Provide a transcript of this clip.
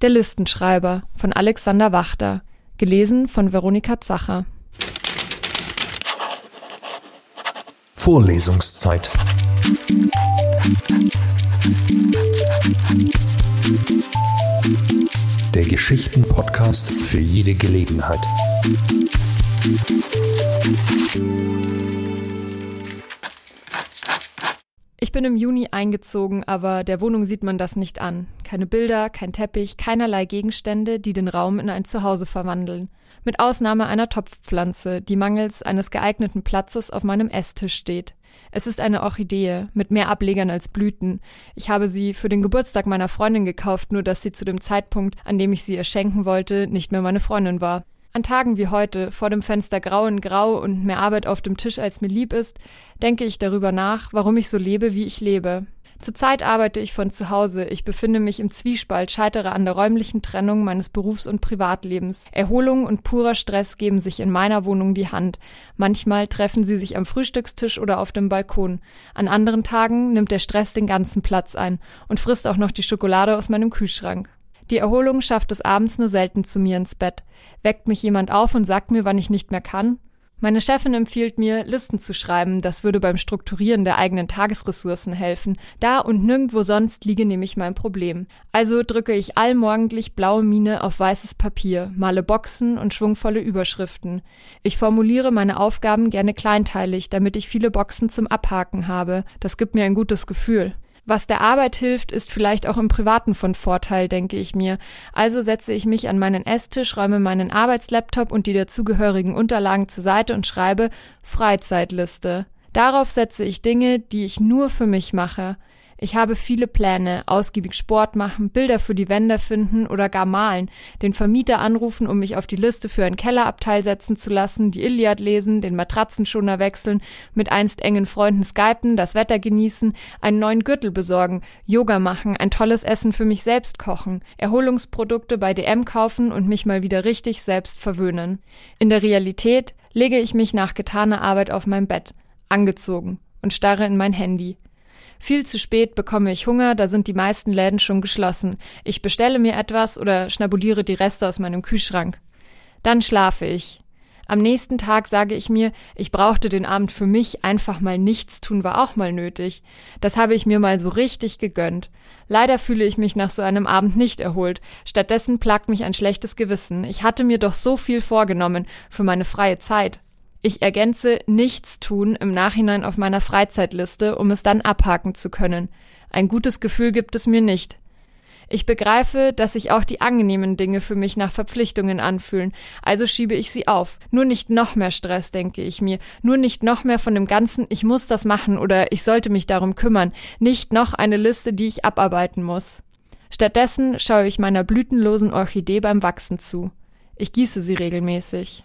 Der Listenschreiber von Alexander Wachter. Gelesen von Veronika Zacher. Vorlesungszeit. Der Geschichten-Podcast für jede Gelegenheit. Ich bin im Juni eingezogen, aber der Wohnung sieht man das nicht an. Keine Bilder, kein Teppich, keinerlei Gegenstände, die den Raum in ein Zuhause verwandeln. Mit Ausnahme einer Topfpflanze, die mangels eines geeigneten Platzes auf meinem Esstisch steht. Es ist eine Orchidee mit mehr Ablegern als Blüten. Ich habe sie für den Geburtstag meiner Freundin gekauft, nur dass sie zu dem Zeitpunkt, an dem ich sie ihr schenken wollte, nicht mehr meine Freundin war. An Tagen wie heute, vor dem Fenster grau in grau und mehr Arbeit auf dem Tisch als mir lieb ist, denke ich darüber nach, warum ich so lebe, wie ich lebe. Zurzeit arbeite ich von zu Hause. Ich befinde mich im Zwiespalt, scheitere an der räumlichen Trennung meines Berufs- und Privatlebens. Erholung und purer Stress geben sich in meiner Wohnung die Hand. Manchmal treffen sie sich am Frühstückstisch oder auf dem Balkon. An anderen Tagen nimmt der Stress den ganzen Platz ein und frisst auch noch die Schokolade aus meinem Kühlschrank. Die Erholung schafft es abends nur selten zu mir ins Bett. Weckt mich jemand auf und sagt mir, wann ich nicht mehr kann? Meine Chefin empfiehlt mir, Listen zu schreiben, das würde beim Strukturieren der eigenen Tagesressourcen helfen. Da und nirgendwo sonst liege nämlich mein Problem. Also drücke ich allmorgendlich blaue Mine auf weißes Papier, male Boxen und schwungvolle Überschriften. Ich formuliere meine Aufgaben gerne kleinteilig, damit ich viele Boxen zum Abhaken habe. Das gibt mir ein gutes Gefühl. Was der Arbeit hilft, ist vielleicht auch im Privaten von Vorteil, denke ich mir. Also setze ich mich an meinen Esstisch, räume meinen Arbeitslaptop und die dazugehörigen Unterlagen zur Seite und schreibe Freizeitliste. Darauf setze ich Dinge, die ich nur für mich mache. Ich habe viele Pläne, ausgiebig Sport machen, Bilder für die Wände finden oder gar malen, den Vermieter anrufen, um mich auf die Liste für ein Kellerabteil setzen zu lassen, die Iliad lesen, den Matratzenschoner wechseln, mit einst engen Freunden skypen, das Wetter genießen, einen neuen Gürtel besorgen, Yoga machen, ein tolles Essen für mich selbst kochen, Erholungsprodukte bei DM kaufen und mich mal wieder richtig selbst verwöhnen. In der Realität lege ich mich nach getaner Arbeit auf mein Bett, angezogen, und starre in mein Handy. Viel zu spät bekomme ich Hunger, da sind die meisten Läden schon geschlossen. Ich bestelle mir etwas oder schnabuliere die Reste aus meinem Kühlschrank. Dann schlafe ich. Am nächsten Tag sage ich mir, ich brauchte den Abend für mich, einfach mal nichts tun war auch mal nötig. Das habe ich mir mal so richtig gegönnt. Leider fühle ich mich nach so einem Abend nicht erholt. Stattdessen plagt mich ein schlechtes Gewissen. Ich hatte mir doch so viel vorgenommen für meine freie Zeit. Ich ergänze nichts tun im Nachhinein auf meiner Freizeitliste, um es dann abhaken zu können. Ein gutes Gefühl gibt es mir nicht. Ich begreife, dass sich auch die angenehmen Dinge für mich nach Verpflichtungen anfühlen, also schiebe ich sie auf. Nur nicht noch mehr Stress, denke ich mir, nur nicht noch mehr von dem ganzen Ich muss das machen oder ich sollte mich darum kümmern, nicht noch eine Liste, die ich abarbeiten muss. Stattdessen schaue ich meiner blütenlosen Orchidee beim Wachsen zu. Ich gieße sie regelmäßig.